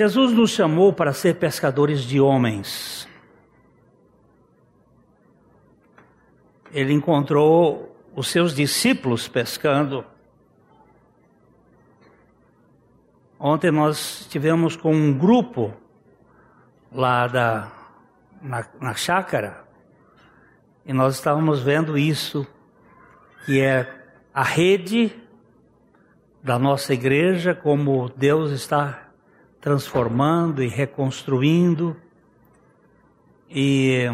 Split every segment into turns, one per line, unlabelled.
Jesus nos chamou para ser pescadores de homens. Ele encontrou os seus discípulos pescando. Ontem nós estivemos com um grupo lá da, na, na chácara e nós estávamos vendo isso, que é a rede da nossa igreja, como Deus está transformando e reconstruindo. E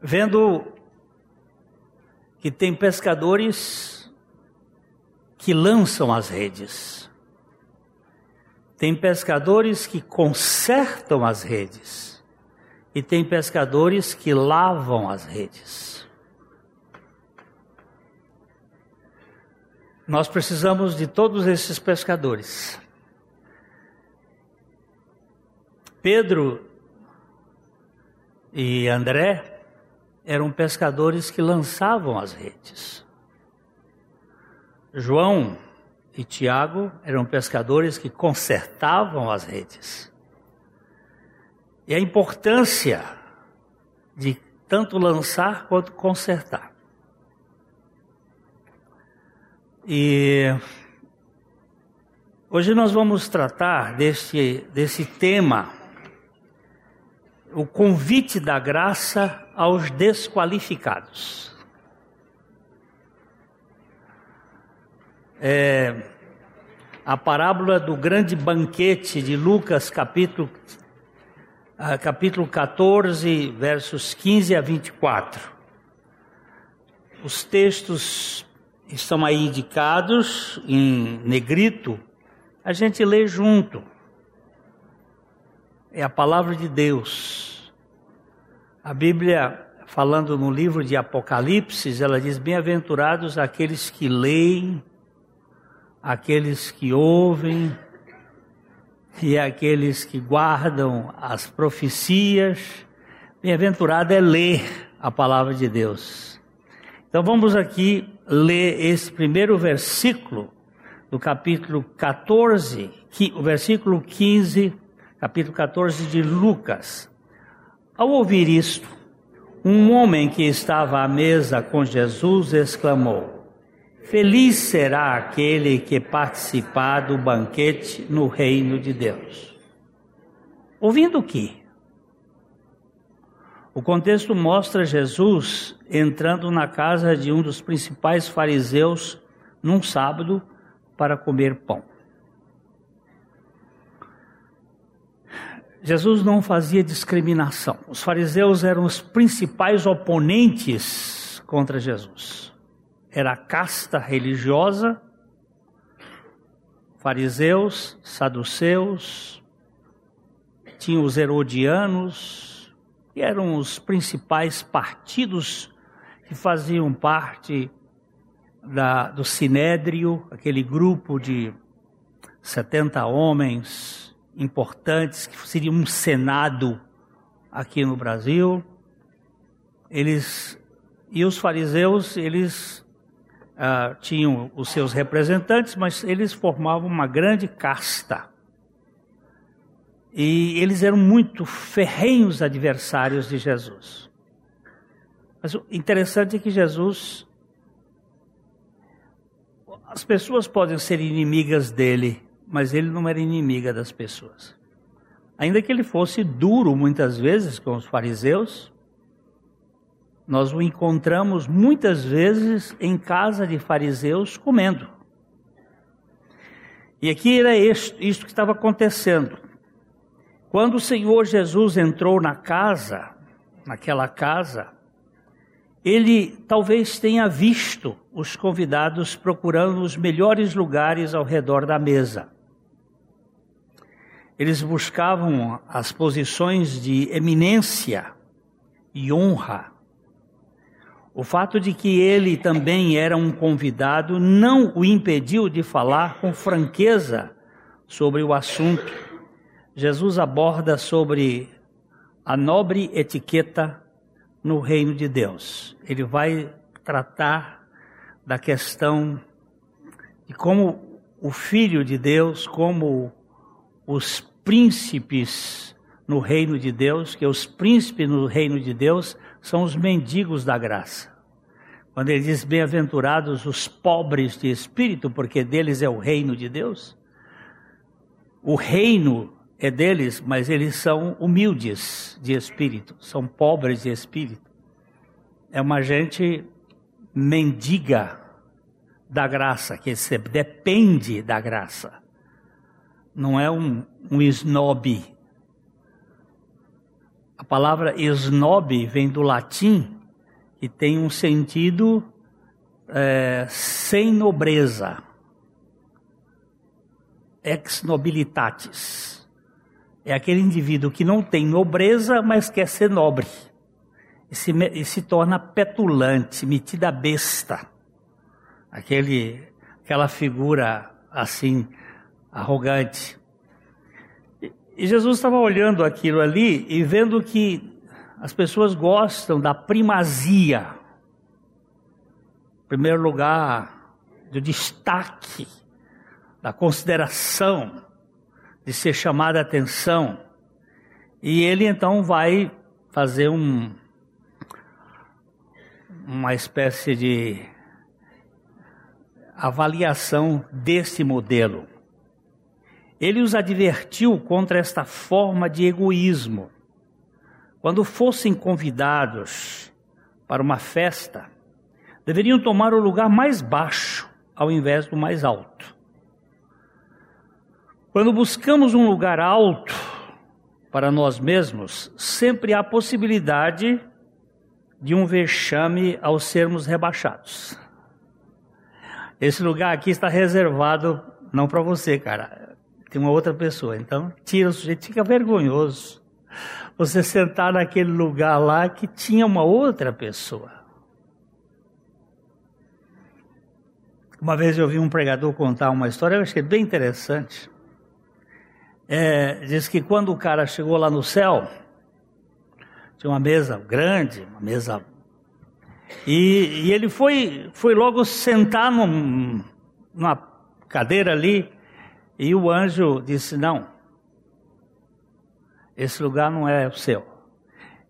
vendo que tem pescadores que lançam as redes. Tem pescadores que consertam as redes. E tem pescadores que lavam as redes. Nós precisamos de todos esses pescadores. Pedro e André eram pescadores que lançavam as redes. João e Tiago eram pescadores que consertavam as redes. E a importância de tanto lançar quanto consertar. E hoje nós vamos tratar desse, desse tema, o convite da graça aos desqualificados. É, a parábola do grande banquete de Lucas, capítulo, ah, capítulo 14, versos 15 a 24. Os textos estão aí indicados em negrito, a gente lê junto. É a palavra de Deus. A Bíblia, falando no livro de Apocalipse, ela diz: Bem-aventurados aqueles que leem, aqueles que ouvem e aqueles que guardam as profecias. Bem-aventurado é ler a palavra de Deus. Então vamos aqui ler esse primeiro versículo do capítulo 14, o versículo 15, capítulo 14 de Lucas. Ao ouvir isto, um homem que estava à mesa com Jesus exclamou: Feliz será aquele que participar do banquete no reino de Deus. Ouvindo que? O contexto mostra Jesus entrando na casa de um dos principais fariseus num sábado para comer pão. Jesus não fazia discriminação. Os fariseus eram os principais oponentes contra Jesus. Era a casta religiosa, fariseus, saduceus, tinha os herodianos, que eram os principais partidos que faziam parte da, do Sinédrio, aquele grupo de 70 homens importantes, que seria um Senado aqui no Brasil. Eles e os fariseus, eles uh, tinham os seus representantes, mas eles formavam uma grande casta. E eles eram muito ferrenhos adversários de Jesus. Mas o interessante é que Jesus. As pessoas podem ser inimigas dele, mas ele não era inimiga das pessoas. Ainda que ele fosse duro muitas vezes com os fariseus, nós o encontramos muitas vezes em casa de fariseus comendo. E aqui era isto que estava acontecendo. Quando o Senhor Jesus entrou na casa, naquela casa, ele talvez tenha visto os convidados procurando os melhores lugares ao redor da mesa. Eles buscavam as posições de eminência e honra. O fato de que ele também era um convidado não o impediu de falar com franqueza sobre o assunto Jesus aborda sobre a nobre etiqueta no reino de Deus. Ele vai tratar da questão de como o Filho de Deus como os príncipes no reino de Deus, que os príncipes no reino de Deus são os mendigos da graça. Quando ele diz bem-aventurados os pobres de espírito, porque deles é o reino de Deus. O reino é deles, mas eles são humildes de espírito, são pobres de espírito. É uma gente mendiga da graça, que depende da graça. Não é um, um snob. A palavra snob vem do latim e tem um sentido é, sem nobreza. Ex nobilitatis. É aquele indivíduo que não tem nobreza, mas quer ser nobre. E se, e se torna petulante, metida besta aquele, aquela figura assim, arrogante. E Jesus estava olhando aquilo ali e vendo que as pessoas gostam da primazia, em primeiro lugar, do destaque, da consideração, de ser chamada a atenção. E ele então vai fazer um, uma espécie de avaliação desse modelo. Ele os advertiu contra esta forma de egoísmo. Quando fossem convidados para uma festa, deveriam tomar o lugar mais baixo ao invés do mais alto. Quando buscamos um lugar alto para nós mesmos, sempre há possibilidade de um vexame ao sermos rebaixados. Esse lugar aqui está reservado não para você, cara. Tem uma outra pessoa. Então, tira o sujeito, fica vergonhoso. Você sentar naquele lugar lá que tinha uma outra pessoa. Uma vez eu vi um pregador contar uma história, eu achei bem interessante. É, diz que quando o cara chegou lá no céu, tinha uma mesa grande, uma mesa e, e ele foi, foi logo sentar num, numa cadeira ali, e o anjo disse: Não, esse lugar não é o seu,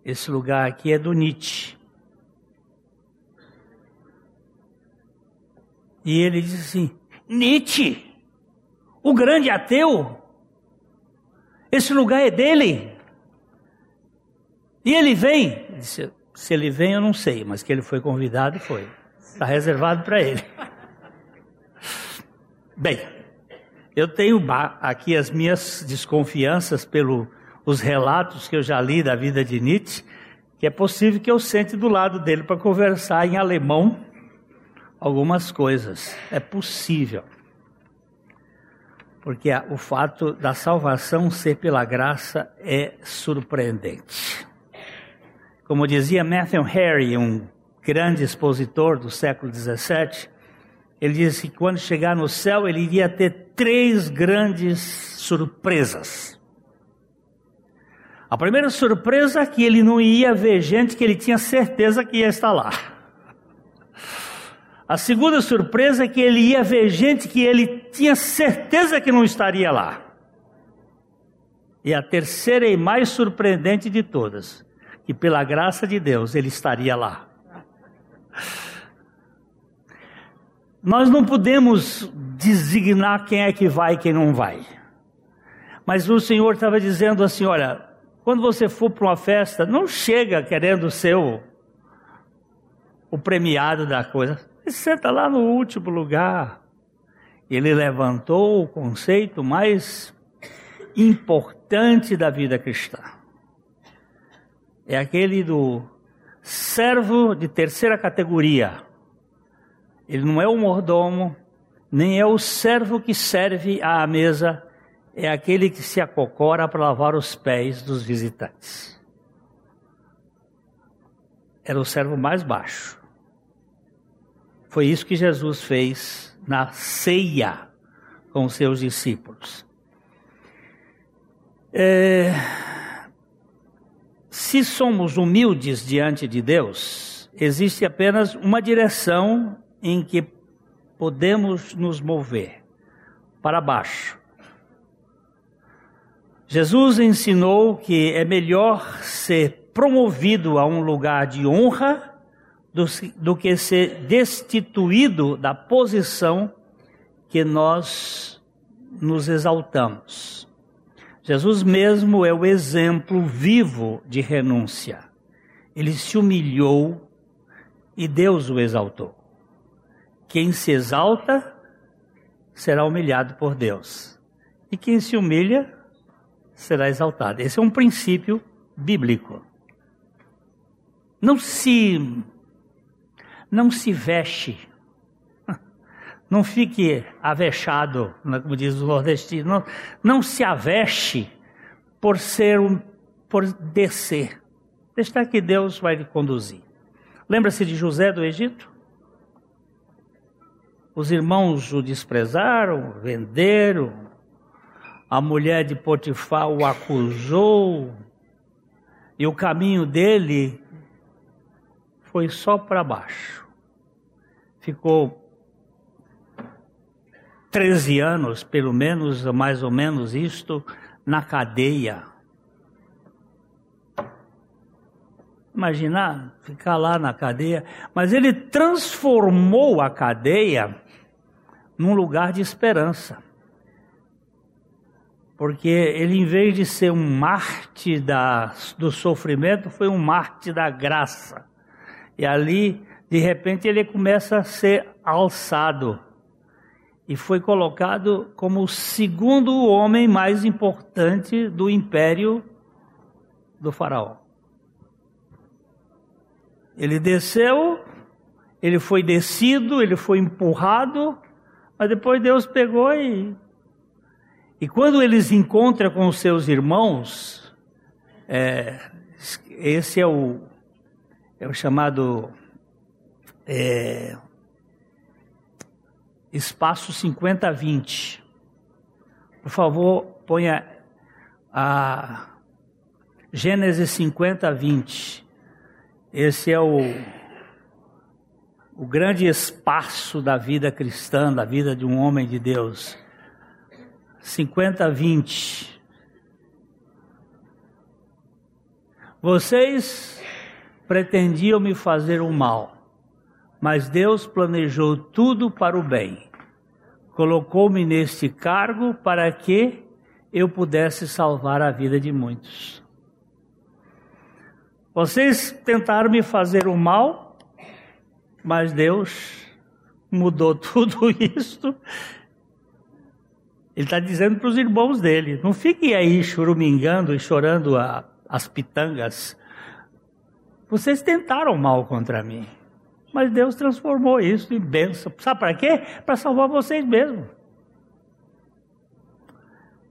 esse lugar aqui é do Nietzsche. E ele disse assim: Nietzsche, o grande ateu, esse lugar é dele. E ele vem, disse, se ele vem, eu não sei, mas que ele foi convidado, foi. Está reservado para ele. Bem, eu tenho aqui as minhas desconfianças pelos relatos que eu já li da vida de Nietzsche, que é possível que eu sente do lado dele para conversar em alemão algumas coisas. É possível. Porque o fato da salvação ser pela graça é surpreendente. Como dizia Matthew Harry, um grande expositor do século XVII, ele disse que quando chegar no céu ele iria ter três grandes surpresas. A primeira surpresa é que ele não ia ver gente que ele tinha certeza que ia estar lá. A segunda surpresa é que ele ia ver gente que ele tinha certeza que não estaria lá. E a terceira e mais surpreendente de todas que pela graça de Deus ele estaria lá. Nós não podemos designar quem é que vai e quem não vai. Mas o Senhor estava dizendo assim: olha, quando você for para uma festa, não chega querendo ser o, o premiado da coisa. Você senta lá no último lugar. Ele levantou o conceito mais importante da vida cristã é aquele do servo de terceira categoria. Ele não é o mordomo, nem é o servo que serve à mesa, é aquele que se acocora para lavar os pés dos visitantes. Era o servo mais baixo. Foi isso que Jesus fez na ceia com os seus discípulos. É, se somos humildes diante de Deus, existe apenas uma direção em que podemos nos mover. para baixo. Jesus ensinou que é melhor ser promovido a um lugar de honra do, do que ser destituído da posição que nós nos exaltamos. Jesus mesmo é o exemplo vivo de renúncia. Ele se humilhou e Deus o exaltou. Quem se exalta será humilhado por Deus. E quem se humilha será exaltado. Esse é um princípio bíblico. Não se não se veste. Não fique avexado, como diz o nordestino. Não, não se aveste por ser por descer. Deixa que Deus vai lhe conduzir. Lembra-se de José do Egito? Os irmãos o desprezaram, venderam. A mulher de Potifar o acusou. E o caminho dele foi só para baixo. Ficou 13 anos, pelo menos, mais ou menos isto, na cadeia. Imaginar ficar lá na cadeia, mas ele transformou a cadeia num lugar de esperança. Porque ele, em vez de ser um Marte da, do sofrimento, foi um Marte da graça. E ali, de repente, ele começa a ser alçado. E foi colocado como o segundo homem mais importante do império do Faraó. Ele desceu, ele foi descido, ele foi empurrado, mas depois Deus pegou e. E quando eles encontram com os seus irmãos, é, esse é o, é o chamado é, espaço 50-20. Por favor, ponha a Gênesis 50-20. Esse é o o grande espaço da vida cristã, da vida de um homem de Deus. 50 20. Vocês pretendiam me fazer o mal, mas Deus planejou tudo para o bem. Colocou-me neste cargo para que eu pudesse salvar a vida de muitos. Vocês tentaram me fazer o mal, mas Deus mudou tudo isso. Ele está dizendo para os irmãos dele: não fiquem aí chorumingando e chorando a, as pitangas. Vocês tentaram mal contra mim, mas Deus transformou isso em bênção. Sabe para quê? Para salvar vocês mesmos.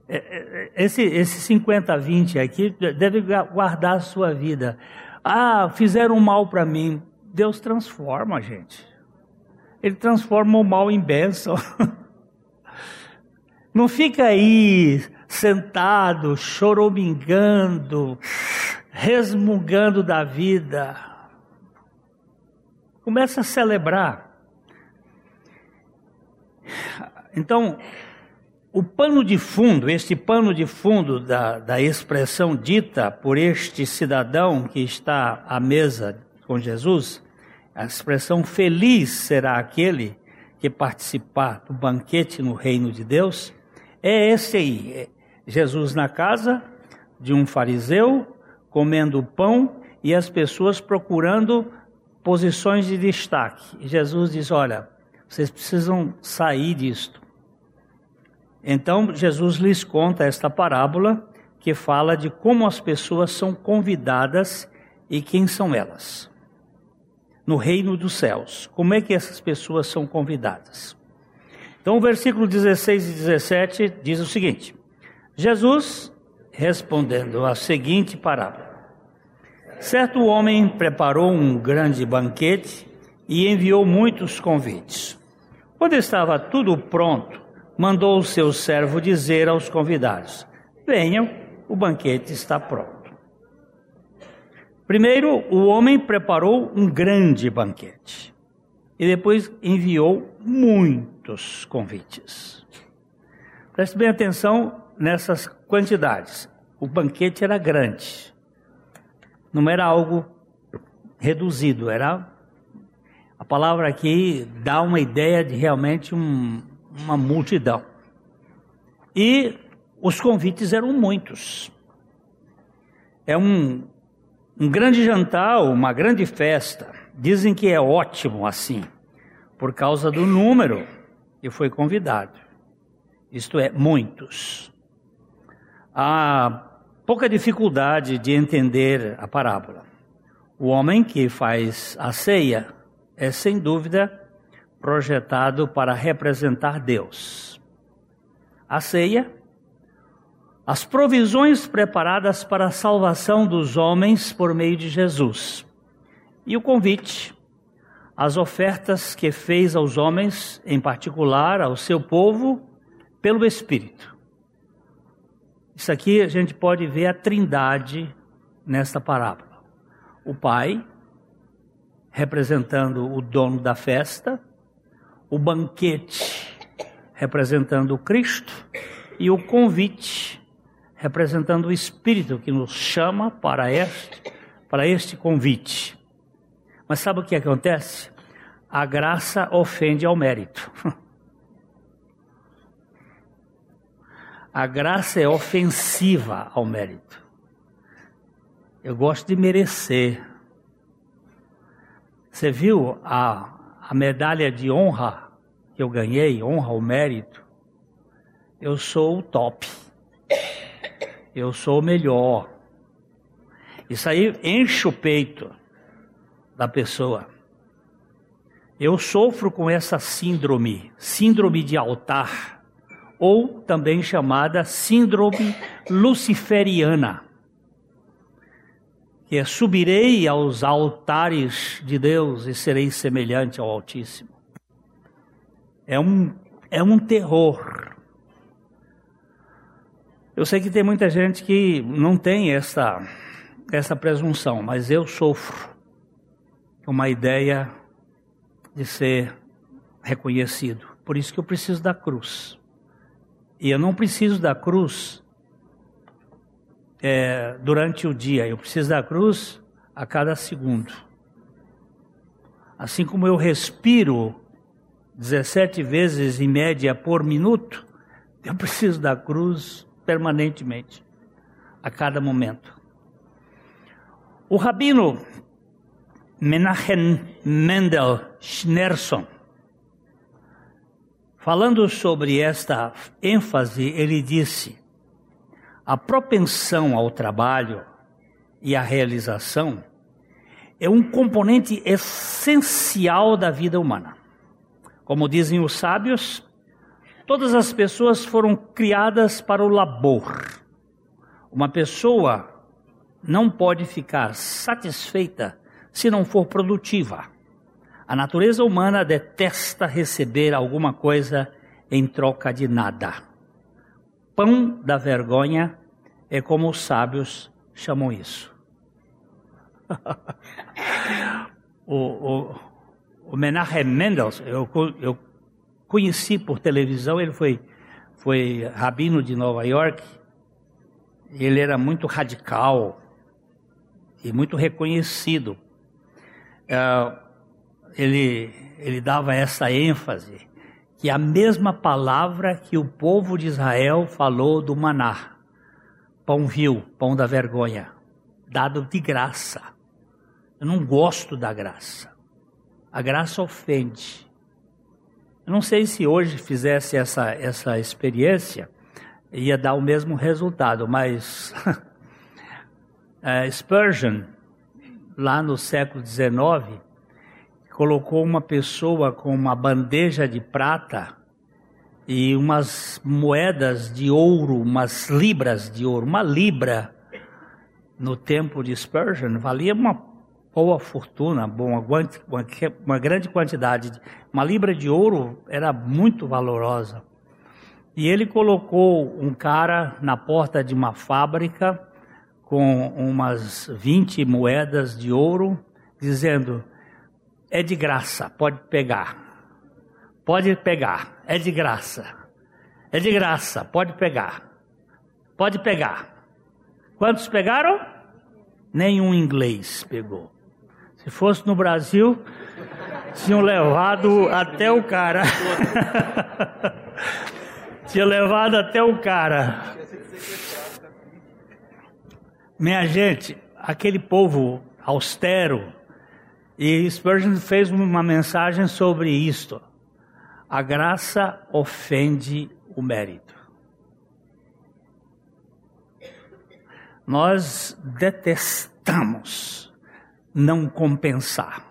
É, é, esse, esse 50-20 aqui deve guardar a sua vida. Ah, fizeram mal para mim. Deus transforma a gente. Ele transforma o mal em bênção. Não fica aí sentado, choromingando, resmungando da vida. Começa a celebrar. Então, o pano de fundo, este pano de fundo da, da expressão dita por este cidadão que está à mesa com Jesus, a expressão feliz será aquele que participar do banquete no reino de Deus. É esse aí, é Jesus na casa de um fariseu, comendo pão e as pessoas procurando posições de destaque. E Jesus diz: Olha, vocês precisam sair disto. Então Jesus lhes conta esta parábola que fala de como as pessoas são convidadas e quem são elas no reino dos céus. Como é que essas pessoas são convidadas? Então, o versículo 16 e 17 diz o seguinte: Jesus respondendo a seguinte parábola: Certo homem preparou um grande banquete e enviou muitos convites. Quando estava tudo pronto, mandou o seu servo dizer aos convidados: Venham, o banquete está pronto. Primeiro, o homem preparou um grande banquete e depois enviou muitos convites. Preste bem atenção nessas quantidades. O banquete era grande. Não era algo reduzido, era a palavra aqui dá uma ideia de realmente um, uma multidão. E os convites eram muitos. É um, um grande jantar, uma grande festa. Dizem que é ótimo assim, por causa do número que foi convidado. Isto é, muitos. Há pouca dificuldade de entender a parábola. O homem que faz a ceia é sem dúvida projetado para representar Deus. A ceia, as provisões preparadas para a salvação dos homens por meio de Jesus. E o convite, as ofertas que fez aos homens, em particular ao seu povo, pelo Espírito. Isso aqui a gente pode ver a trindade nesta parábola. O Pai, representando o dono da festa, o banquete, representando o Cristo, e o convite, representando o Espírito que nos chama para este, para este convite. Mas sabe o que acontece? A graça ofende ao mérito. A graça é ofensiva ao mérito. Eu gosto de merecer. Você viu a, a medalha de honra que eu ganhei, honra ao mérito? Eu sou o top. Eu sou o melhor. Isso aí enche o peito da pessoa. Eu sofro com essa síndrome, síndrome de altar, ou também chamada síndrome luciferiana que é subirei aos altares de Deus e serei semelhante ao Altíssimo. É um, é um terror. Eu sei que tem muita gente que não tem essa, essa presunção, mas eu sofro uma ideia de ser reconhecido. Por isso que eu preciso da cruz. E eu não preciso da cruz é, durante o dia. Eu preciso da cruz a cada segundo. Assim como eu respiro 17 vezes em média por minuto, eu preciso da cruz permanentemente, a cada momento. O rabino Menachem Mendel Schneerson, falando sobre esta ênfase, ele disse: a propensão ao trabalho e à realização é um componente essencial da vida humana. Como dizem os sábios, todas as pessoas foram criadas para o labor. Uma pessoa não pode ficar satisfeita se não for produtiva. A natureza humana detesta receber alguma coisa em troca de nada pão da vergonha é como os sábios chamam isso. o, o, o Menachem Mendels, eu, eu conheci por televisão, ele foi, foi rabino de Nova York, ele era muito radical e muito reconhecido. Uh, ele, ele dava essa ênfase que a mesma palavra que o povo de Israel falou do maná, pão vil, pão da vergonha, dado de graça. Eu não gosto da graça. A graça ofende. Eu não sei se hoje fizesse essa, essa experiência, ia dar o mesmo resultado, mas é, Spurgeon, lá no século XIX, colocou uma pessoa com uma bandeja de prata e umas moedas de ouro, umas libras de ouro, uma libra no tempo de Spurgeon valia uma boa fortuna, uma, uma grande quantidade. Uma libra de ouro era muito valorosa. E ele colocou um cara na porta de uma fábrica com umas 20 moedas de ouro, dizendo: é de graça, pode pegar. Pode pegar, é de graça. É de graça, pode pegar. Pode pegar. Quantos pegaram? Nenhum inglês pegou. Se fosse no Brasil, tinham levado até o cara. Tinha levado até o cara. Minha gente, aquele povo austero, e Spurgeon fez uma mensagem sobre isto. A graça ofende o mérito. Nós detestamos não compensar.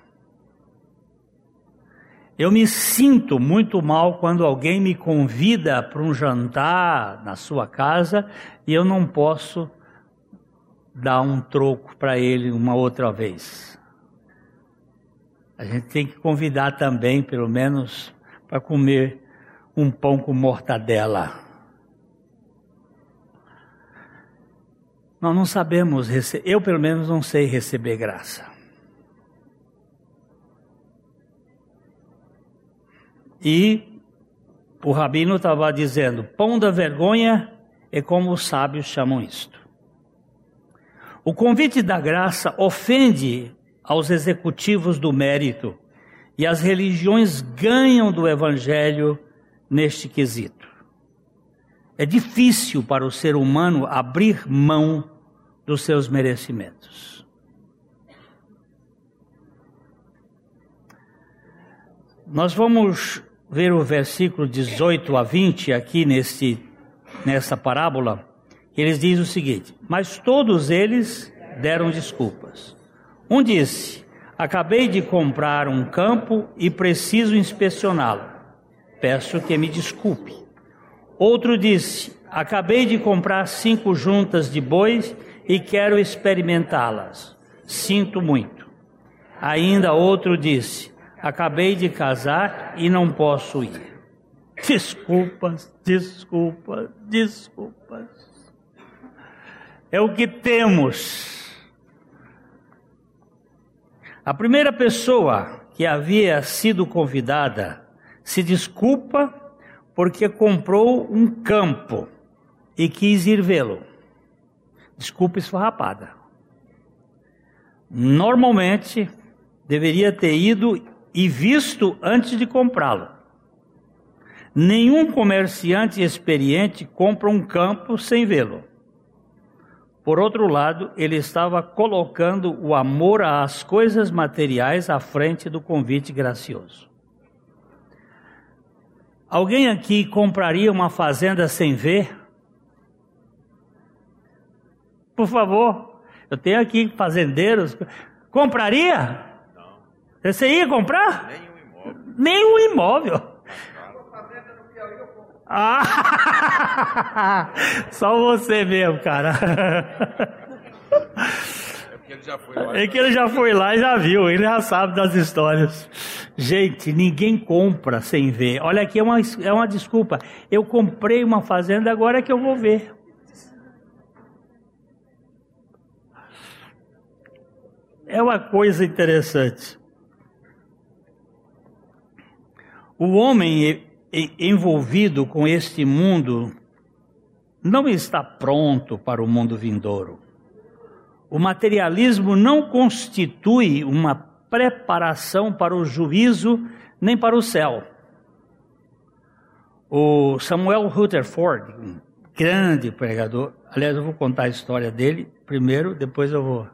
Eu me sinto muito mal quando alguém me convida para um jantar na sua casa e eu não posso dar um troco para ele uma outra vez. A gente tem que convidar também, pelo menos, para comer um pão com mortadela. Nós não sabemos receber, eu pelo menos não sei receber graça. E o rabino estava dizendo: pão da vergonha é como os sábios chamam isto. O convite da graça ofende aos executivos do mérito e as religiões ganham do evangelho neste quesito. É difícil para o ser humano abrir mão dos seus merecimentos. Nós vamos ver o versículo 18 a 20 aqui neste, nessa parábola, eles dizem o seguinte: Mas todos eles deram desculpas. Um disse: Acabei de comprar um campo e preciso inspecioná-lo. Peço que me desculpe. Outro disse: Acabei de comprar cinco juntas de bois e quero experimentá-las. Sinto muito. Ainda outro disse: Acabei de casar e não posso ir. Desculpas, desculpas, desculpas. É o que temos. A primeira pessoa que havia sido convidada se desculpa porque comprou um campo e quis ir vê-lo. Desculpa esfarrapada. Normalmente deveria ter ido e visto antes de comprá-lo. Nenhum comerciante experiente compra um campo sem vê-lo. Por outro lado, ele estava colocando o amor às coisas materiais à frente do convite gracioso. Alguém aqui compraria uma fazenda sem ver? Por favor, eu tenho aqui fazendeiros. Compraria? Você ia comprar? Nenhum imóvel. Nenhum imóvel. Ah, só você mesmo, cara. É que ele já foi lá. É que ele já foi lá e já viu, ele já sabe das histórias. Gente, ninguém compra sem ver. Olha aqui, é uma, é uma desculpa. Eu comprei uma fazenda, agora é que eu vou ver. É uma coisa interessante. O homem envolvido com este mundo não está pronto para o mundo vindouro. O materialismo não constitui uma preparação para o juízo nem para o céu. O Samuel Rutherford, um grande pregador, aliás, eu vou contar a história dele primeiro, depois eu vou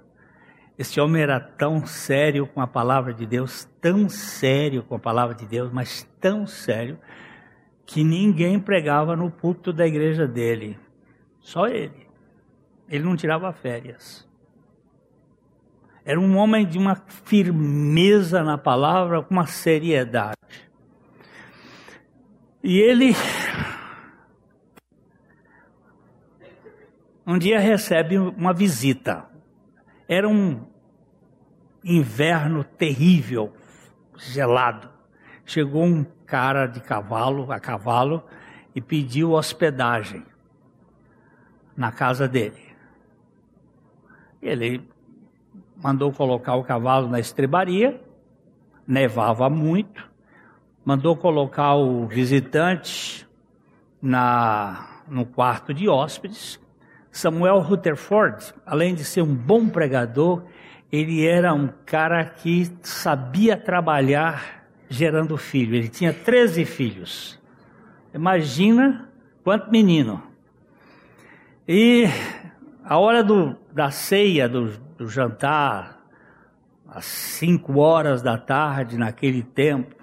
esse homem era tão sério com a palavra de Deus, tão sério com a palavra de Deus, mas tão sério, que ninguém pregava no púlpito da igreja dele. Só ele. Ele não tirava férias. Era um homem de uma firmeza na palavra, com uma seriedade. E ele um dia recebe uma visita. Era um inverno terrível, gelado. Chegou um cara de cavalo, a cavalo, e pediu hospedagem na casa dele. Ele mandou colocar o cavalo na estrebaria, nevava muito, mandou colocar o visitante na, no quarto de hóspedes. Samuel Rutherford, além de ser um bom pregador, ele era um cara que sabia trabalhar gerando filho. Ele tinha 13 filhos. Imagina quanto menino. E a hora do, da ceia, do, do jantar, às 5 horas da tarde, naquele tempo,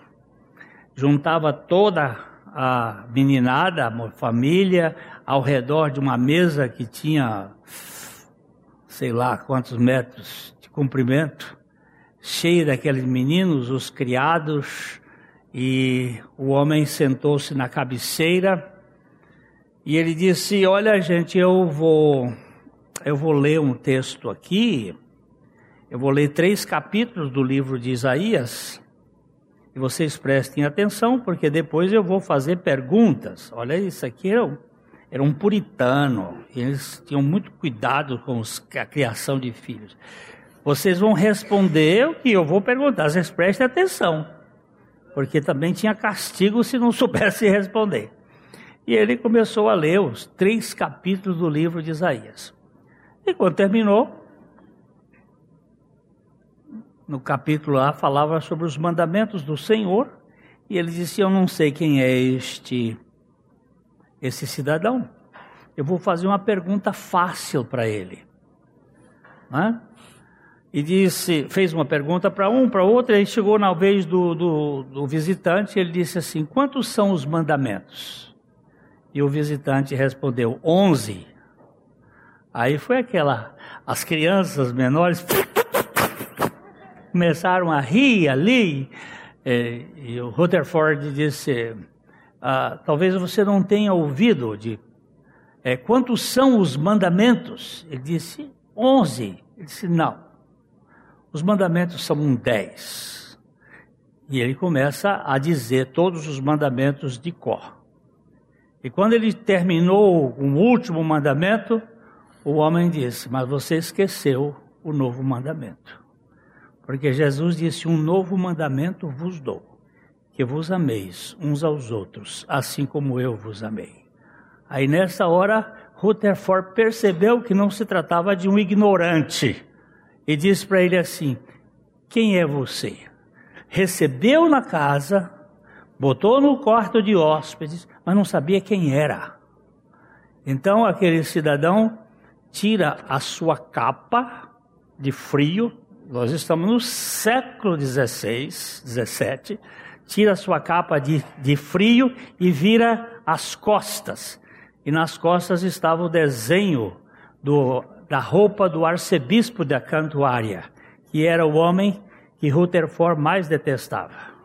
juntava toda a meninada, a família, ao redor de uma mesa que tinha, sei lá quantos metros de comprimento, cheia daqueles meninos, os criados, e o homem sentou-se na cabeceira e ele disse: Olha, gente, eu vou, eu vou ler um texto aqui. Eu vou ler três capítulos do livro de Isaías. E vocês prestem atenção, porque depois eu vou fazer perguntas. Olha, isso aqui era um, era um puritano. Eles tinham muito cuidado com os, a criação de filhos. Vocês vão responder que eu vou perguntar. Vocês prestem atenção. Porque também tinha castigo se não soubesse responder. E ele começou a ler os três capítulos do livro de Isaías. E quando terminou, no capítulo lá falava sobre os mandamentos do Senhor, e ele disse: Eu não sei quem é este esse cidadão. Eu vou fazer uma pergunta fácil para ele. Né? E disse, fez uma pergunta para um, para outro, e chegou na vez do, do, do visitante, ele disse assim: Quantos são os mandamentos? E o visitante respondeu: onze. Aí foi aquela, as crianças menores começaram a rir ali. É, e o Rutherford disse: ah, talvez você não tenha ouvido de é, quantos são os mandamentos? Ele disse: onze. Ele disse: não. Os mandamentos são dez. E ele começa a dizer todos os mandamentos de cor. E quando ele terminou o último mandamento, o homem disse: Mas você esqueceu o novo mandamento. Porque Jesus disse: Um novo mandamento vos dou, que vos ameis uns aos outros, assim como eu vos amei. Aí nessa hora, Rutherford percebeu que não se tratava de um ignorante e disse para ele assim: Quem é você? Recebeu na casa botou no quarto de hóspedes, mas não sabia quem era. Então aquele cidadão tira a sua capa de frio, nós estamos no século XVI, XVII, tira a sua capa de, de frio e vira as costas. E nas costas estava o desenho do, da roupa do arcebispo da Cantuária, que era o homem que Rutherford mais detestava.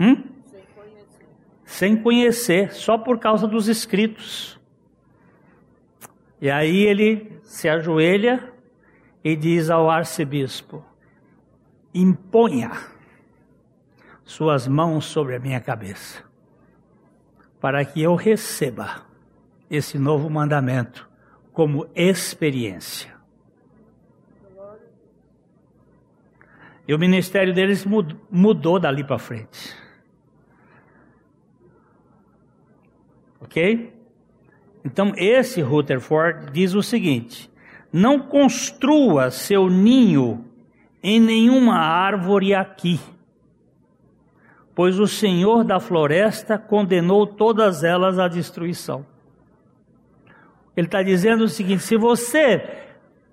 Hum? Sem conhecer. Sem conhecer, só por causa dos escritos. E aí ele se ajoelha e diz ao arcebispo: imponha suas mãos sobre a minha cabeça, para que eu receba esse novo mandamento como experiência. E o ministério deles mudou dali para frente. Ok? Então, esse Rutherford diz o seguinte: não construa seu ninho em nenhuma árvore aqui, pois o Senhor da floresta condenou todas elas à destruição. Ele está dizendo o seguinte: se você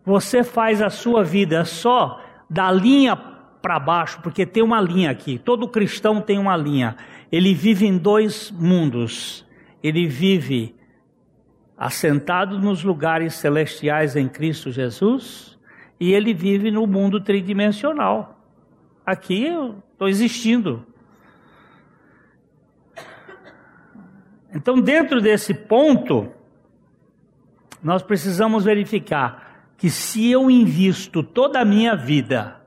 você faz a sua vida só da linha para baixo, porque tem uma linha aqui. Todo cristão tem uma linha. Ele vive em dois mundos ele vive assentado nos lugares celestiais em Cristo Jesus e ele vive no mundo tridimensional. Aqui eu estou existindo. Então, dentro desse ponto, nós precisamos verificar que se eu invisto toda a minha vida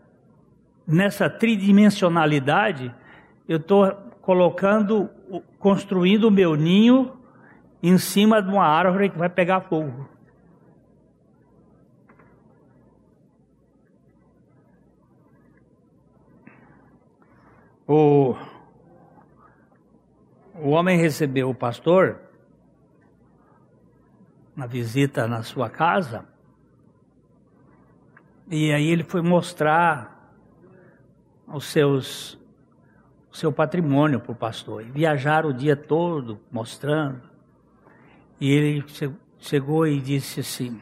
nessa tridimensionalidade, eu estou colocando construindo o meu ninho em cima de uma árvore que vai pegar fogo. O o homem recebeu o pastor na visita na sua casa, e aí ele foi mostrar os seus o seu patrimônio para o pastor. E viajaram o dia todo mostrando. E ele chegou e disse assim: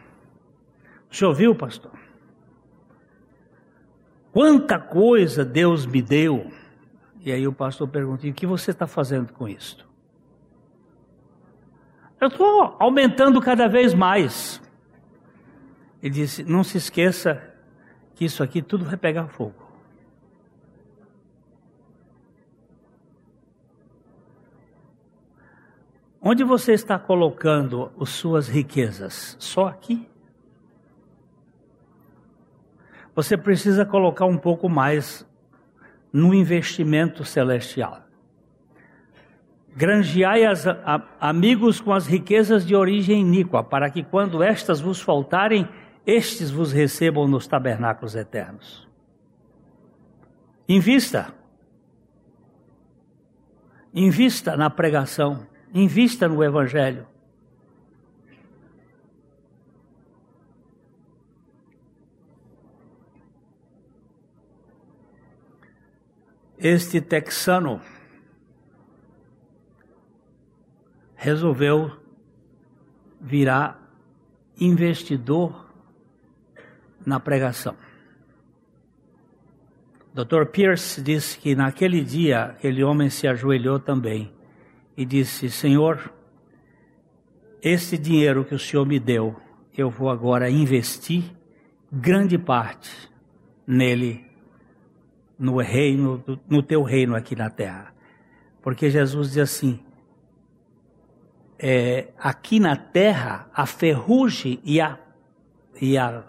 O senhor viu, pastor? Quanta coisa Deus me deu. E aí o pastor perguntou: O que você está fazendo com isso? Eu estou aumentando cada vez mais. Ele disse: Não se esqueça que isso aqui tudo vai pegar fogo. Onde você está colocando as suas riquezas? Só aqui? Você precisa colocar um pouco mais no investimento celestial. Granjeai as, a, amigos com as riquezas de origem iníqua, para que quando estas vos faltarem, estes vos recebam nos tabernáculos eternos. Invista. Invista na pregação. Invista no Evangelho. Este texano resolveu virar investidor na pregação. Dr. Pierce disse que naquele dia aquele homem se ajoelhou também e disse: Senhor, esse dinheiro que o Senhor me deu, eu vou agora investir grande parte nele, no reino, no teu reino aqui na terra. Porque Jesus diz assim: é, aqui na terra a ferrugem e a, e a,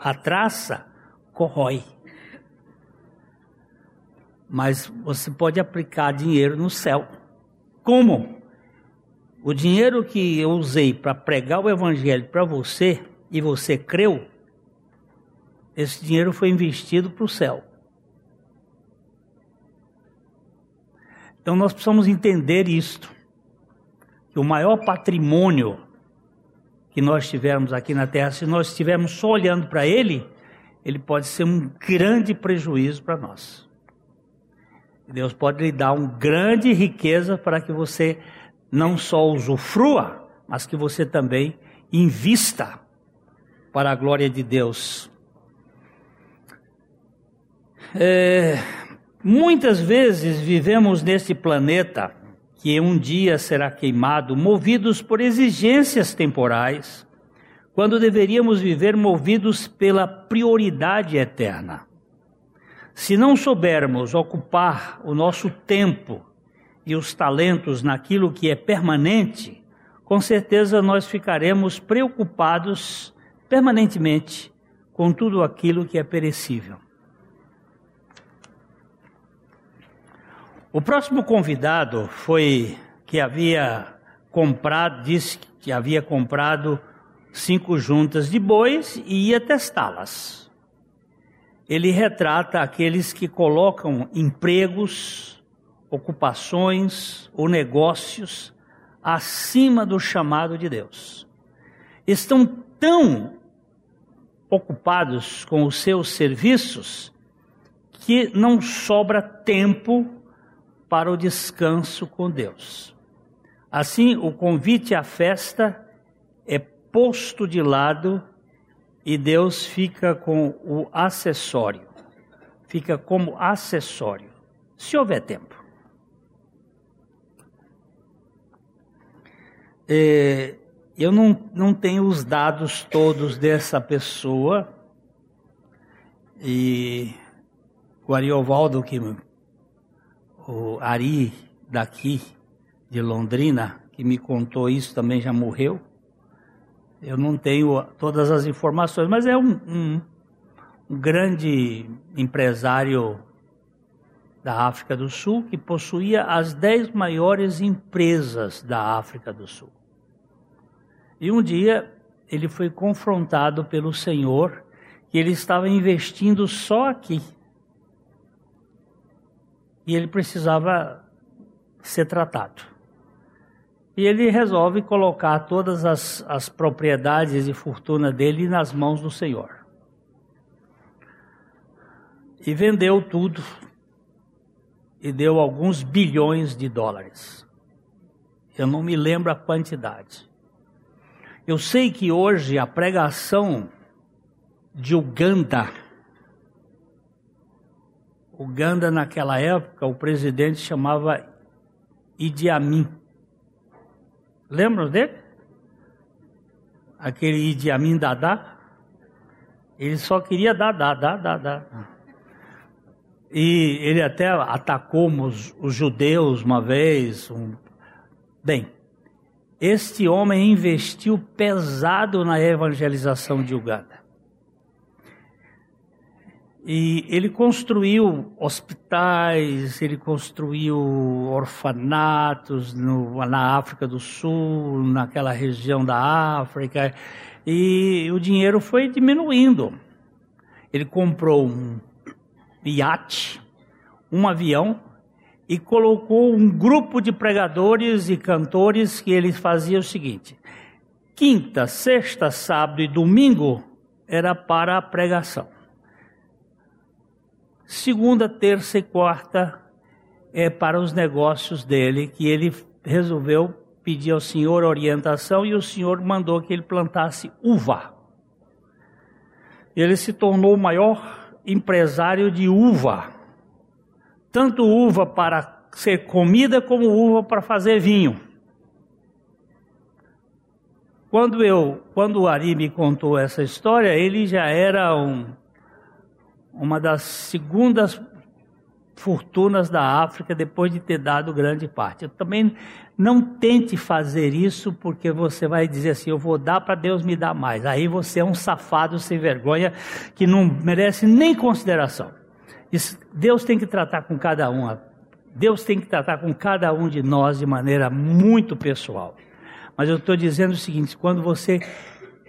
a traça corrói. Mas você pode aplicar dinheiro no céu. Como? O dinheiro que eu usei para pregar o evangelho para você e você creu, esse dinheiro foi investido para o céu. Então nós precisamos entender isto. Que o maior patrimônio que nós tivermos aqui na terra, se nós estivermos só olhando para ele, ele pode ser um grande prejuízo para nós. Deus pode lhe dar uma grande riqueza para que você não só usufrua, mas que você também invista para a glória de Deus. É, muitas vezes vivemos neste planeta que um dia será queimado, movidos por exigências temporais, quando deveríamos viver movidos pela prioridade eterna. Se não soubermos ocupar o nosso tempo e os talentos naquilo que é permanente, com certeza nós ficaremos preocupados permanentemente com tudo aquilo que é perecível. O próximo convidado foi que havia comprado, disse que havia comprado cinco juntas de bois e ia testá-las ele retrata aqueles que colocam empregos, ocupações ou negócios acima do chamado de Deus. Estão tão ocupados com os seus serviços que não sobra tempo para o descanso com Deus. Assim, o convite à festa é posto de lado e Deus fica com o acessório, fica como acessório, se houver tempo. É, eu não, não tenho os dados todos dessa pessoa, e o Ariovaldo, que, o Ari daqui de Londrina, que me contou isso, também já morreu. Eu não tenho todas as informações, mas é um, um, um grande empresário da África do Sul que possuía as dez maiores empresas da África do Sul. E um dia ele foi confrontado pelo Senhor que ele estava investindo só aqui. E ele precisava ser tratado. E ele resolve colocar todas as, as propriedades e fortuna dele nas mãos do Senhor. E vendeu tudo e deu alguns bilhões de dólares. Eu não me lembro a quantidade. Eu sei que hoje a pregação de Uganda, Uganda naquela época, o presidente chamava Idi Amin. Lembram dele? Aquele Idi Amin Dada? Ele só queria dar, dar, dar, dar, dar. E ele até atacou os, os judeus uma vez. Um... Bem, este homem investiu pesado na evangelização de Uganda. E ele construiu hospitais, ele construiu orfanatos no, na África do Sul, naquela região da África, e o dinheiro foi diminuindo. Ele comprou um iate, um avião, e colocou um grupo de pregadores e cantores que ele fazia o seguinte: quinta, sexta, sábado e domingo era para a pregação Segunda, terça e quarta é para os negócios dele, que ele resolveu pedir ao Senhor orientação e o Senhor mandou que ele plantasse uva. Ele se tornou o maior empresário de uva, tanto uva para ser comida como uva para fazer vinho. Quando eu, quando o Ari me contou essa história, ele já era um uma das segundas fortunas da África depois de ter dado grande parte. Eu também não tente fazer isso porque você vai dizer assim, eu vou dar para Deus me dar mais. Aí você é um safado sem vergonha que não merece nem consideração. Isso, Deus tem que tratar com cada um. Deus tem que tratar com cada um de nós de maneira muito pessoal. Mas eu estou dizendo o seguinte: quando você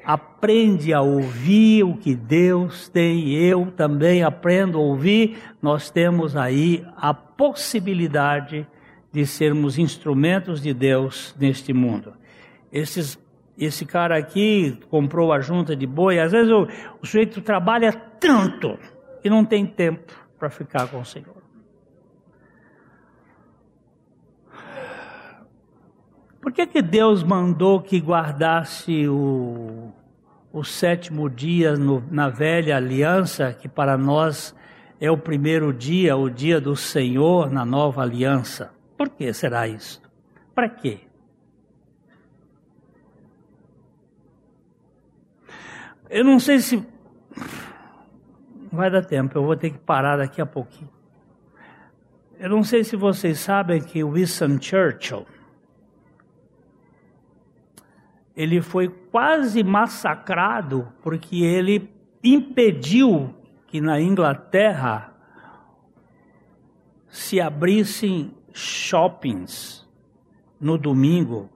aprende a ouvir o que Deus tem, eu também aprendo a ouvir, nós temos aí a possibilidade de sermos instrumentos de Deus neste mundo. Esses, esse cara aqui comprou a junta de boi, às vezes o, o sujeito trabalha tanto e não tem tempo para ficar com o Senhor. Por que, que Deus mandou que guardasse o, o sétimo dia no, na velha aliança, que para nós é o primeiro dia, o dia do Senhor na nova aliança? Por que será isso? Para quê? Eu não sei se. Vai dar tempo, eu vou ter que parar daqui a pouquinho. Eu não sei se vocês sabem que Winston Churchill, ele foi quase massacrado porque ele impediu que na Inglaterra se abrissem shoppings no domingo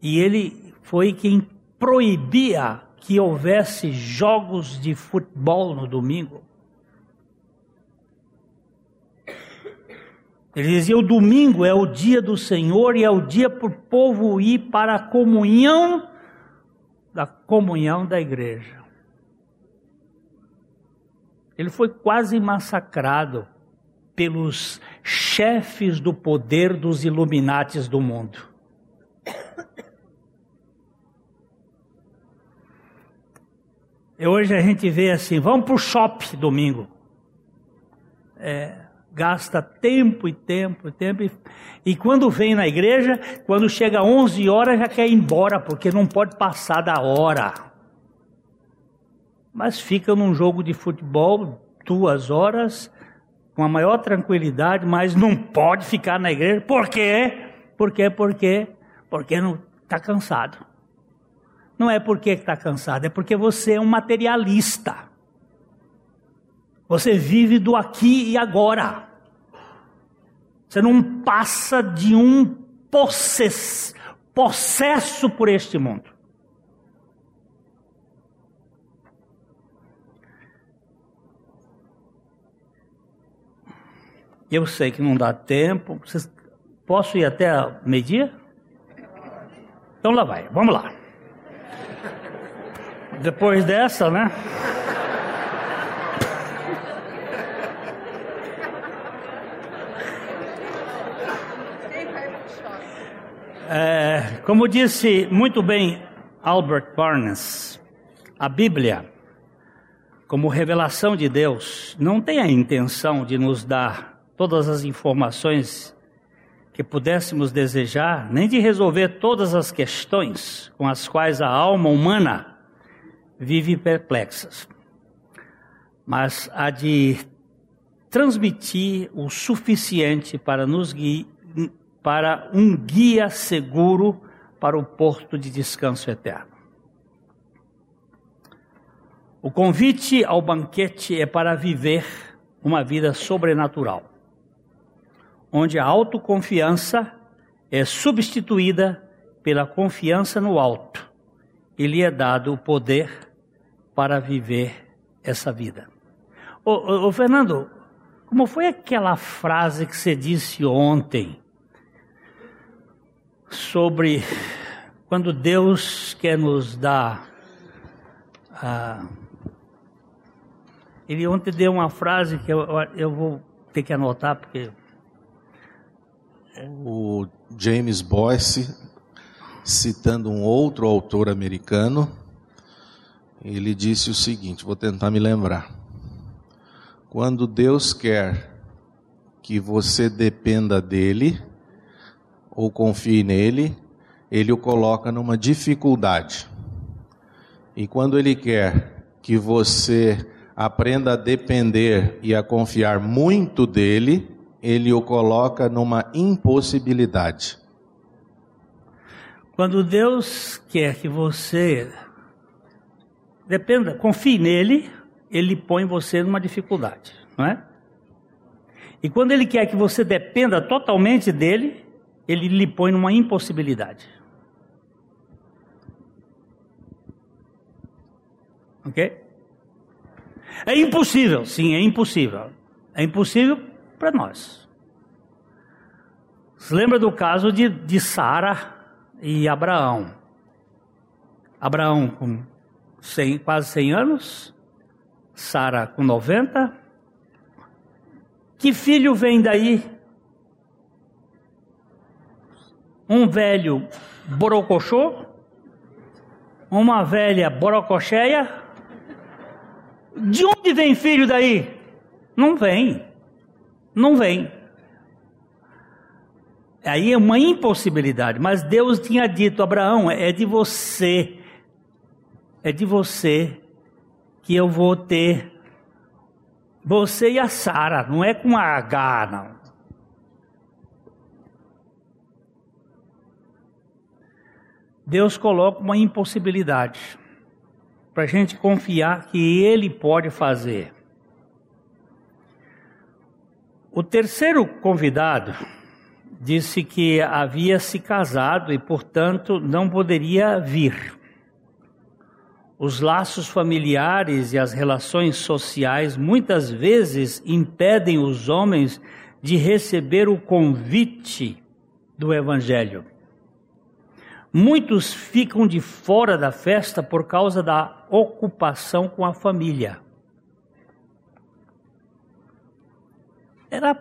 e ele foi quem proibia que houvesse jogos de futebol no domingo. Ele dizia: o domingo é o dia do Senhor e é o dia para o povo ir para a comunhão da comunhão da igreja. Ele foi quase massacrado pelos chefes do poder dos Illuminates do mundo. E hoje a gente vê assim, vamos para o shopping domingo. É, gasta tempo e tempo e tempo. E, e, quando vem na igreja, quando chega 11 horas, já quer ir embora, porque não pode passar da hora. Mas fica num jogo de futebol duas horas, com a maior tranquilidade, mas não pode ficar na igreja. Por quê? Por quê? Por quê? Porque não está cansado. Não é porque está cansado, é porque você é um materialista. Você vive do aqui e agora. Você não passa de um possesso, por este mundo. Eu sei que não dá tempo. Vocês Posso ir até meio-dia? Então lá vai, vamos lá. Depois dessa, né? É, como disse muito bem Albert Barnes, a Bíblia, como revelação de Deus, não tem a intenção de nos dar todas as informações que pudéssemos desejar, nem de resolver todas as questões com as quais a alma humana vive perplexas, mas a de transmitir o suficiente para nos guiar para um guia seguro para o porto de descanso eterno. O convite ao banquete é para viver uma vida sobrenatural, onde a autoconfiança é substituída pela confiança no alto e lhe é dado o poder para viver essa vida. Ô, ô, ô Fernando, como foi aquela frase que você disse ontem? Sobre quando Deus quer nos dar. Ah, ele ontem deu uma frase que eu, eu vou ter que anotar porque.
O James Boyce, citando um outro autor americano, ele disse o seguinte: vou tentar me lembrar. Quando Deus quer que você dependa dele, ou confie nele, ele o coloca numa dificuldade. E quando ele quer que você aprenda a depender e a confiar muito dele, ele o coloca numa impossibilidade.
Quando Deus quer que você dependa, confie nele, ele põe você numa dificuldade, não é? E quando ele quer que você dependa totalmente dele, ele lhe põe numa impossibilidade. Ok? É impossível, sim, é impossível. É impossível para nós. Você lembra do caso de, de Sara e Abraão? Abraão com 100, quase 100 anos, Sara com 90. Que filho vem daí? Um velho borocochô, uma velha borococheia. De onde vem filho daí? Não vem. Não vem. Aí é uma impossibilidade, mas Deus tinha dito: Abraão, é de você, é de você que eu vou ter. Você e a Sara, não é com a H, não. Deus coloca uma impossibilidade para a gente confiar que Ele pode fazer. O terceiro convidado disse que havia se casado e, portanto, não poderia vir. Os laços familiares e as relações sociais muitas vezes impedem os homens de receber o convite do Evangelho. Muitos ficam de fora da festa por causa da ocupação com a família. Era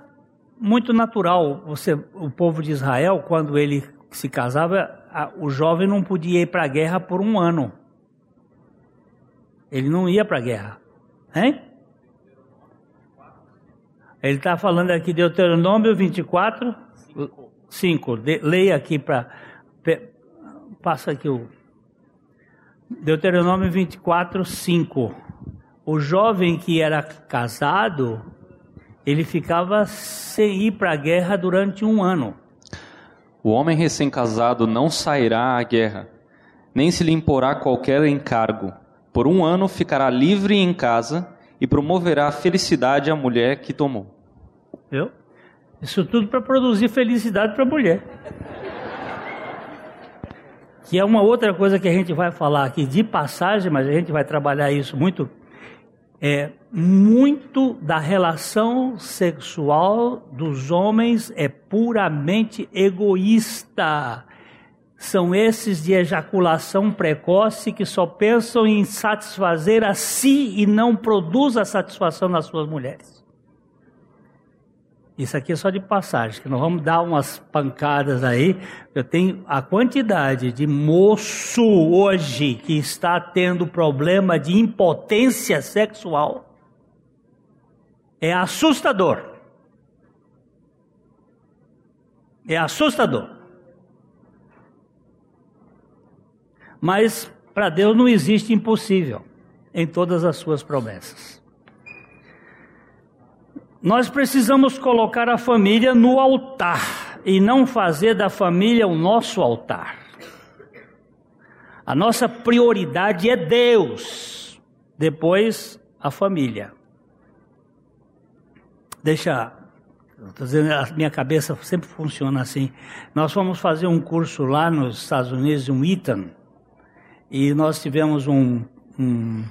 muito natural você, o povo de Israel, quando ele se casava, o jovem não podia ir para a guerra por um ano. Ele não ia para a guerra. Hein? Ele está falando aqui de Deuteronômio 24, 5. 5. leia aqui para Passa aqui o Deuteronômio 24, 5. O jovem que era casado, ele ficava sem ir para a guerra durante um ano.
O homem recém-casado não sairá à guerra, nem se lhe imporá qualquer encargo. Por um ano ficará livre em casa e promoverá felicidade à mulher que tomou.
Viu? Isso tudo para produzir felicidade para a mulher que é uma outra coisa que a gente vai falar aqui de passagem, mas a gente vai trabalhar isso muito. é muito da relação sexual dos homens é puramente egoísta. São esses de ejaculação precoce que só pensam em satisfazer a si e não produz a satisfação nas suas mulheres. Isso aqui é só de passagem, que nós vamos dar umas pancadas aí. Eu tenho a quantidade de moço hoje que está tendo problema de impotência sexual. É assustador. É assustador. Mas para Deus não existe impossível em todas as suas promessas. Nós precisamos colocar a família no altar e não fazer da família o nosso altar. A nossa prioridade é Deus, depois a família. Deixa, dizendo, a minha cabeça sempre funciona assim. Nós fomos fazer um curso lá nos Estados Unidos, um Eton, e nós tivemos um, um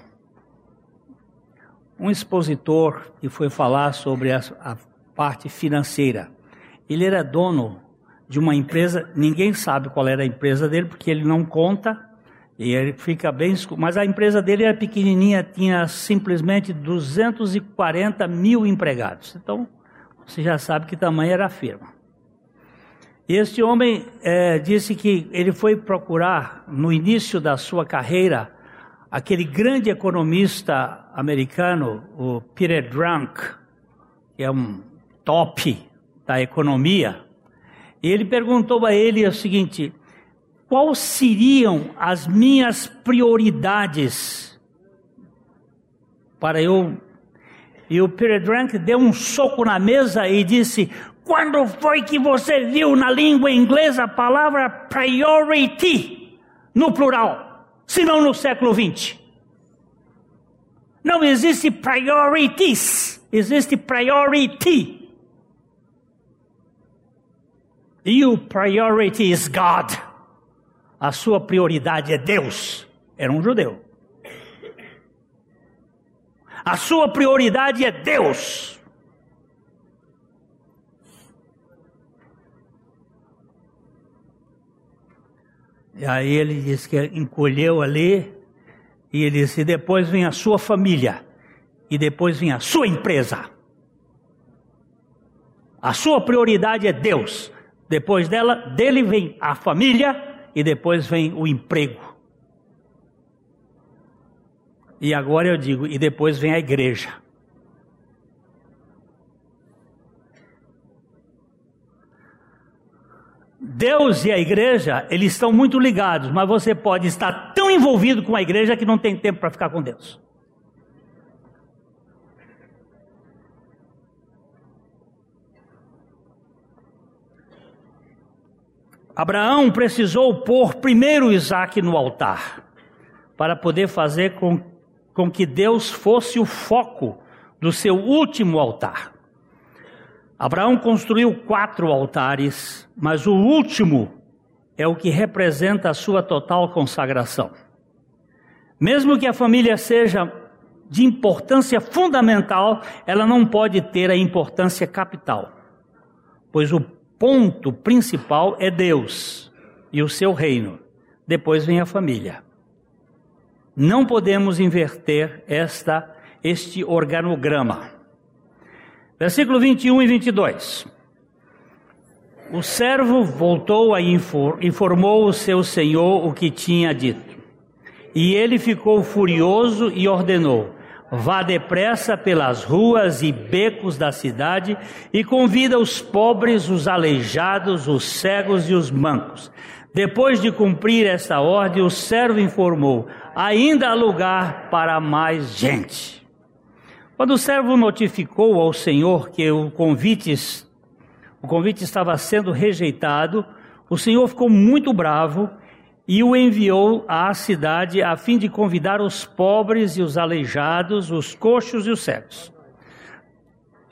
um expositor que foi falar sobre a, a parte financeira. Ele era dono de uma empresa, ninguém sabe qual era a empresa dele, porque ele não conta, e ele fica bem. Mas a empresa dele era pequenininha, tinha simplesmente 240 mil empregados. Então, você já sabe que tamanho era a firma. Este homem é, disse que ele foi procurar, no início da sua carreira, aquele grande economista americano, o Peter Drunk, que é um top da economia, ele perguntou a ele o seguinte: quais seriam as minhas prioridades para eu. E o Peter Drunk deu um soco na mesa e disse: Quando foi que você viu na língua inglesa a palavra priority no plural? se não no século 20. Não existe priorities, existe priority. O priority is God. A sua prioridade é Deus. Era um judeu. A sua prioridade é Deus. E aí ele disse que encolheu ali, e ele disse: depois vem a sua família, e depois vem a sua empresa. A sua prioridade é Deus. Depois dela, dele vem a família e depois vem o emprego. E agora eu digo, e depois vem a igreja. Deus e a igreja, eles estão muito ligados, mas você pode estar tão envolvido com a igreja que não tem tempo para ficar com Deus. Abraão precisou pôr primeiro Isaac no altar, para poder fazer com, com que Deus fosse o foco do seu último altar. Abraão construiu quatro altares, mas o último é o que representa a sua total consagração. Mesmo que a família seja de importância fundamental, ela não pode ter a importância capital, pois o ponto principal é Deus e o seu reino. Depois vem a família. Não podemos inverter esta este organograma. Versículo 21 e 22. O servo voltou e informou o seu senhor o que tinha dito. E ele ficou furioso e ordenou: Vá depressa pelas ruas e becos da cidade e convida os pobres, os aleijados, os cegos e os mancos. Depois de cumprir esta ordem, o servo informou: Ainda há lugar para mais gente. Quando o servo notificou ao Senhor que o convite, o convite estava sendo rejeitado, o Senhor ficou muito bravo e o enviou à cidade a fim de convidar os pobres e os aleijados, os coxos e os cegos.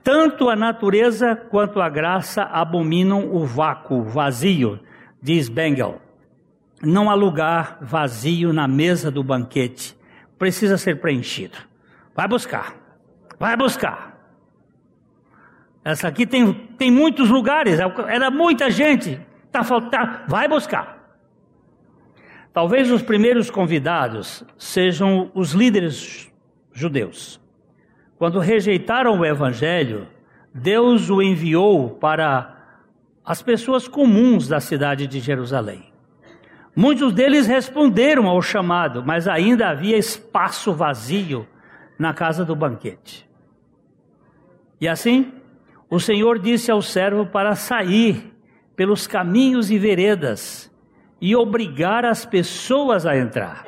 Tanto a natureza quanto a graça abominam o vácuo, vazio, diz Bengel. Não há lugar vazio na mesa do banquete, precisa ser preenchido Vai buscar. Vai buscar. Essa aqui tem, tem muitos lugares, era muita gente. Tá faltando, vai buscar. Talvez os primeiros convidados sejam os líderes judeus. Quando rejeitaram o evangelho, Deus o enviou para as pessoas comuns da cidade de Jerusalém. Muitos deles responderam ao chamado, mas ainda havia espaço vazio na casa do banquete. E assim, o Senhor disse ao servo para sair pelos caminhos e veredas e obrigar as pessoas a entrar.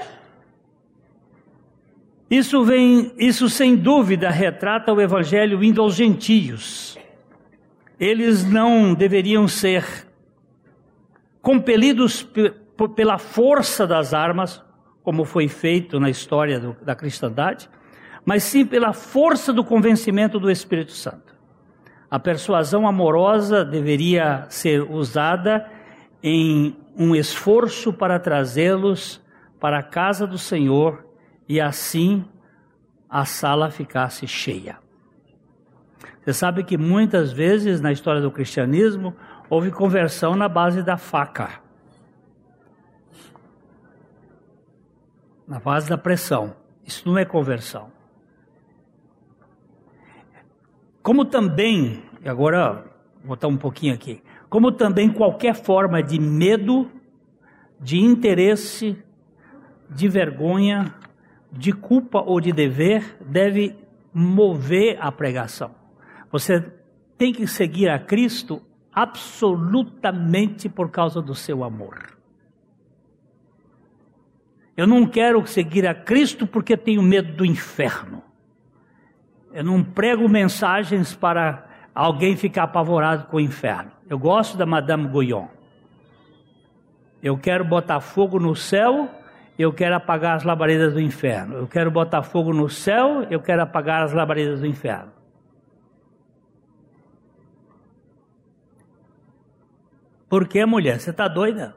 Isso vem, isso sem dúvida retrata o evangelho indo aos gentios. Eles não deveriam ser compelidos pela força das armas, como foi feito na história do, da cristandade, mas sim pela força do convencimento do Espírito Santo. A persuasão amorosa deveria ser usada em um esforço para trazê-los para a casa do Senhor e assim a sala ficasse cheia. Você sabe que muitas vezes na história do cristianismo houve conversão na base da faca. na base da pressão. Isso não é conversão. Como também, e agora vou botar um pouquinho aqui, como também qualquer forma de medo, de interesse, de vergonha, de culpa ou de dever deve mover a pregação. Você tem que seguir a Cristo absolutamente por causa do seu amor. Eu não quero seguir a Cristo porque tenho medo do inferno. Eu não prego mensagens para alguém ficar apavorado com o inferno. Eu gosto da Madame Guyon. Eu quero botar fogo no céu, eu quero apagar as labaredas do inferno. Eu quero botar fogo no céu, eu quero apagar as labaredas do inferno. Por que, mulher? Você está doida?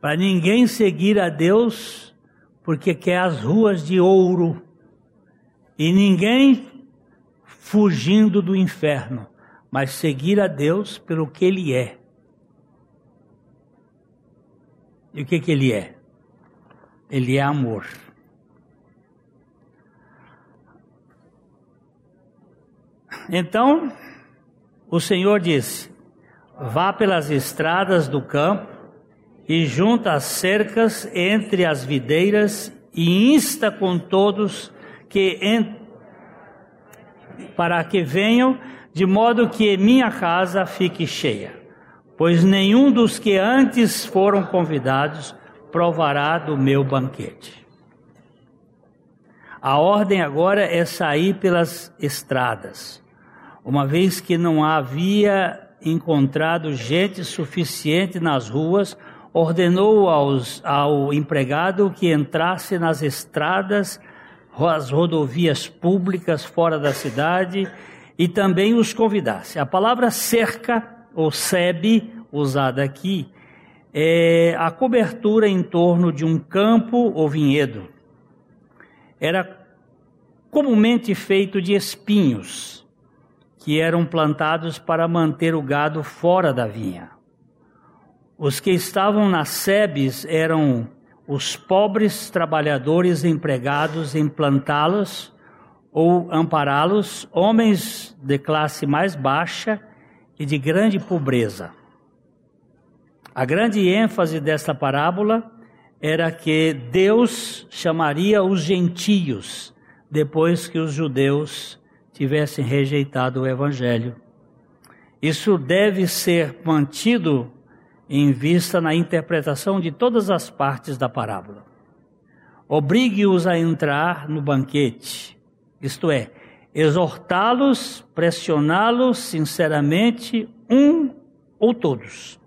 para ninguém seguir a Deus porque quer as ruas de ouro e ninguém fugindo do inferno, mas seguir a Deus pelo que Ele é. E o que, que Ele é? Ele é amor. Então, o Senhor disse: vá pelas estradas do campo e junta as cercas entre as videiras e insta com todos que para que venham, de modo que minha casa fique cheia. Pois nenhum dos que antes foram convidados provará do meu banquete. A ordem agora é sair pelas estradas, uma vez que não havia encontrado gente suficiente nas ruas ordenou aos, ao empregado que entrasse nas estradas, as rodovias públicas fora da cidade e também os convidasse. A palavra cerca, ou sebe, usada aqui, é a cobertura em torno de um campo ou vinhedo. Era comumente feito de espinhos, que eram plantados para manter o gado fora da vinha. Os que estavam nas sebes eram os pobres trabalhadores empregados em plantá-los ou ampará-los, homens de classe mais baixa e de grande pobreza. A grande ênfase desta parábola era que Deus chamaria os gentios depois que os judeus tivessem rejeitado o evangelho. Isso deve ser mantido em vista na interpretação de todas as partes da parábola. Obrigue-os a entrar no banquete, isto é, exortá-los, pressioná-los sinceramente, um ou todos.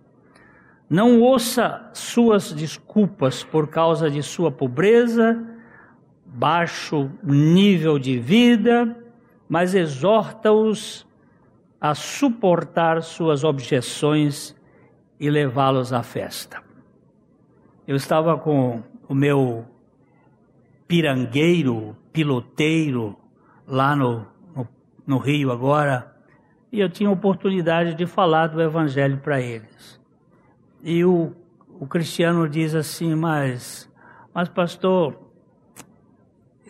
Não ouça suas desculpas por causa de sua pobreza, baixo nível de vida, mas exorta-os a suportar suas objeções e levá-los à festa. Eu estava com o meu pirangueiro, piloteiro, lá no, no, no Rio agora, e eu tinha oportunidade de falar do Evangelho para eles. E o, o cristiano diz assim, mas, mas pastor,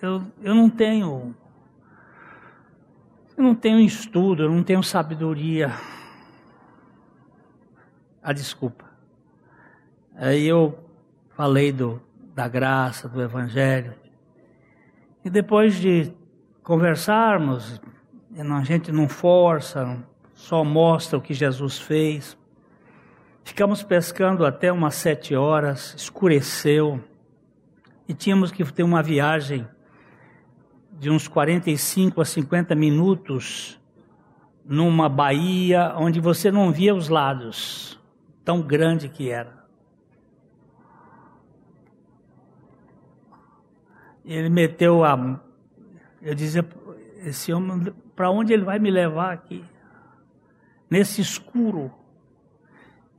eu, eu não tenho, eu não tenho estudo, eu não tenho sabedoria. A desculpa. Aí eu falei do, da graça, do Evangelho. E depois de conversarmos, a gente não força, só mostra o que Jesus fez. Ficamos pescando até umas sete horas, escureceu e tínhamos que ter uma viagem de uns 45 a 50 minutos numa baía onde você não via os lados, tão grande que era. Ele meteu a. Eu dizia, esse homem, para onde ele vai me levar aqui? Nesse escuro.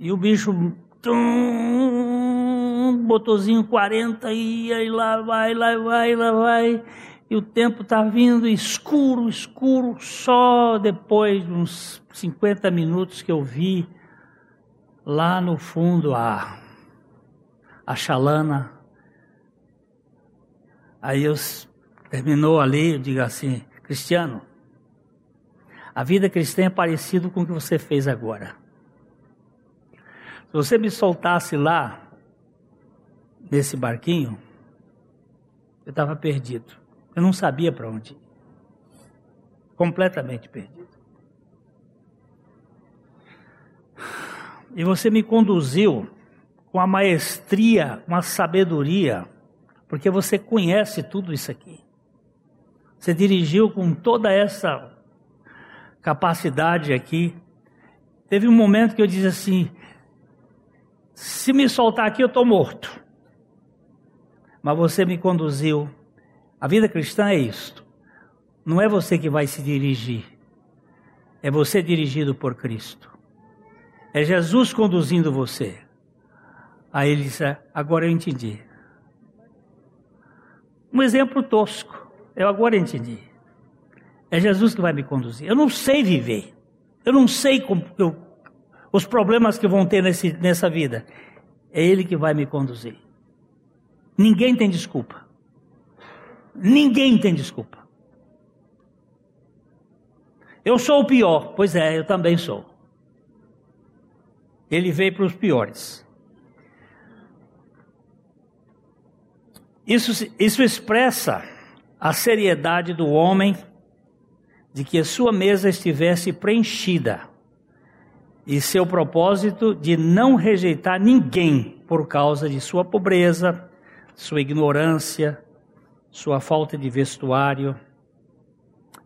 E o bicho, tum, botozinho 40, ia e lá vai, lá vai, lá vai. E o tempo está vindo escuro, escuro, só depois de uns 50 minutos que eu vi lá no fundo a, a chalana. Aí eu terminou ali, eu digo assim, Cristiano, a vida cristã é parecida com o que você fez agora. Se você me soltasse lá, nesse barquinho, eu estava perdido. Eu não sabia para onde ir. Completamente perdido. E você me conduziu com a maestria, com a sabedoria, porque você conhece tudo isso aqui. Você dirigiu com toda essa capacidade aqui. Teve um momento que eu disse assim: se me soltar aqui, eu estou morto. Mas você me conduziu. A vida cristã é isto. Não é você que vai se dirigir. É você dirigido por Cristo. É Jesus conduzindo você. Aí ele disse: Agora eu entendi. Um exemplo tosco. Eu agora entendi. É Jesus que vai me conduzir. Eu não sei viver. Eu não sei como eu os problemas que vão ter nesse, nessa vida. É Ele que vai me conduzir. Ninguém tem desculpa. Ninguém tem desculpa. Eu sou o pior. Pois é, eu também sou. Ele veio para os piores. Isso, isso expressa a seriedade do homem de que a sua mesa estivesse preenchida e seu propósito de não rejeitar ninguém por causa de sua pobreza, sua ignorância, sua falta de vestuário.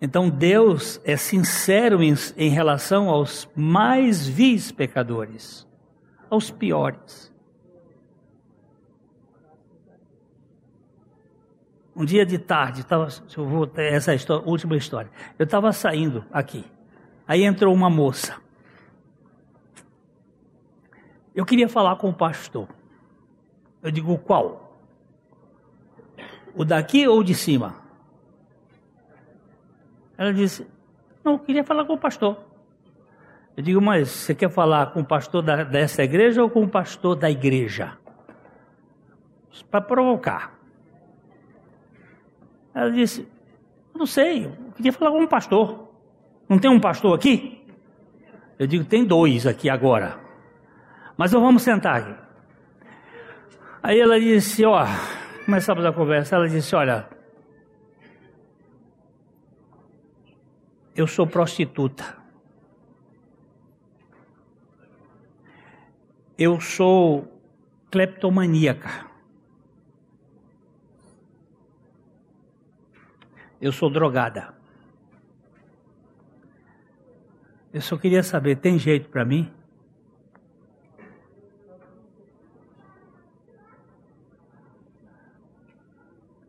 Então Deus é sincero em, em relação aos mais vis pecadores, aos piores. Um dia de tarde, tava, eu vou essa história, última história. Eu estava saindo aqui. Aí entrou uma moça. Eu queria falar com o pastor. Eu digo, qual? O daqui ou o de cima? Ela disse, não, eu queria falar com o pastor. Eu digo, mas você quer falar com o pastor da, dessa igreja ou com o pastor da igreja? Para provocar. Ela disse, não sei, eu queria falar com um pastor. Não tem um pastor aqui? Eu digo, tem dois aqui agora. Mas nós vamos sentar aqui. Aí ela disse, ó, começamos a conversa, ela disse, olha, eu sou prostituta. Eu sou cleptomaníaca. Eu sou drogada. Eu só queria saber, tem jeito para mim?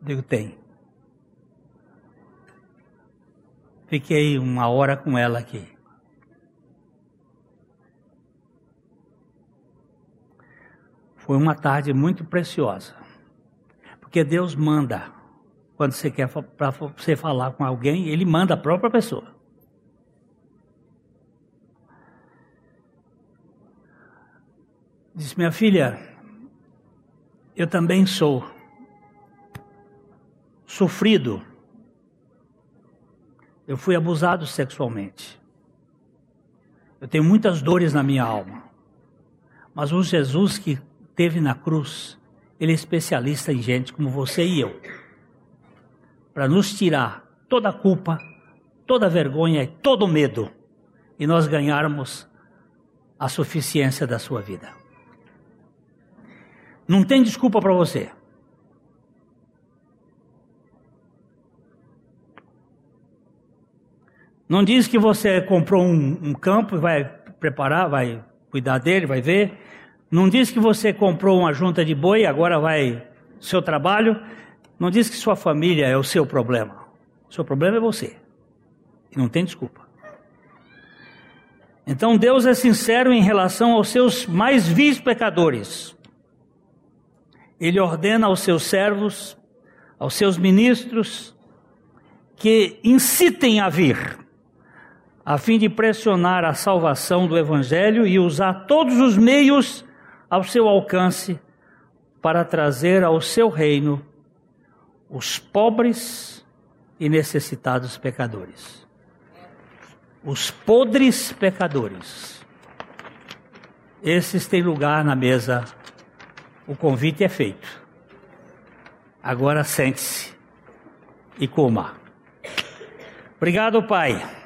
Digo, tem. Fiquei uma hora com ela aqui. Foi uma tarde muito preciosa. Porque Deus manda quando você quer para você falar com alguém, ele manda a própria pessoa. Disse minha filha, eu também sou sofrido. Eu fui abusado sexualmente. Eu tenho muitas dores na minha alma. Mas o Jesus que teve na cruz, ele é especialista em gente como você e eu. Para nos tirar toda a culpa, toda a vergonha e todo o medo e nós ganharmos a suficiência da sua vida. Não tem desculpa para você. Não diz que você comprou um, um campo e vai preparar, vai cuidar dele, vai ver. Não diz que você comprou uma junta de boi e agora vai seu trabalho. Não diz que sua família é o seu problema. O seu problema é você. E não tem desculpa. Então Deus é sincero em relação aos seus mais vis pecadores. Ele ordena aos seus servos, aos seus ministros, que incitem a vir a fim de pressionar a salvação do Evangelho e usar todos os meios ao seu alcance para trazer ao seu reino os pobres e necessitados pecadores. Os podres pecadores. Esses têm lugar na mesa. O convite é feito. Agora sente-se e coma. Obrigado, Pai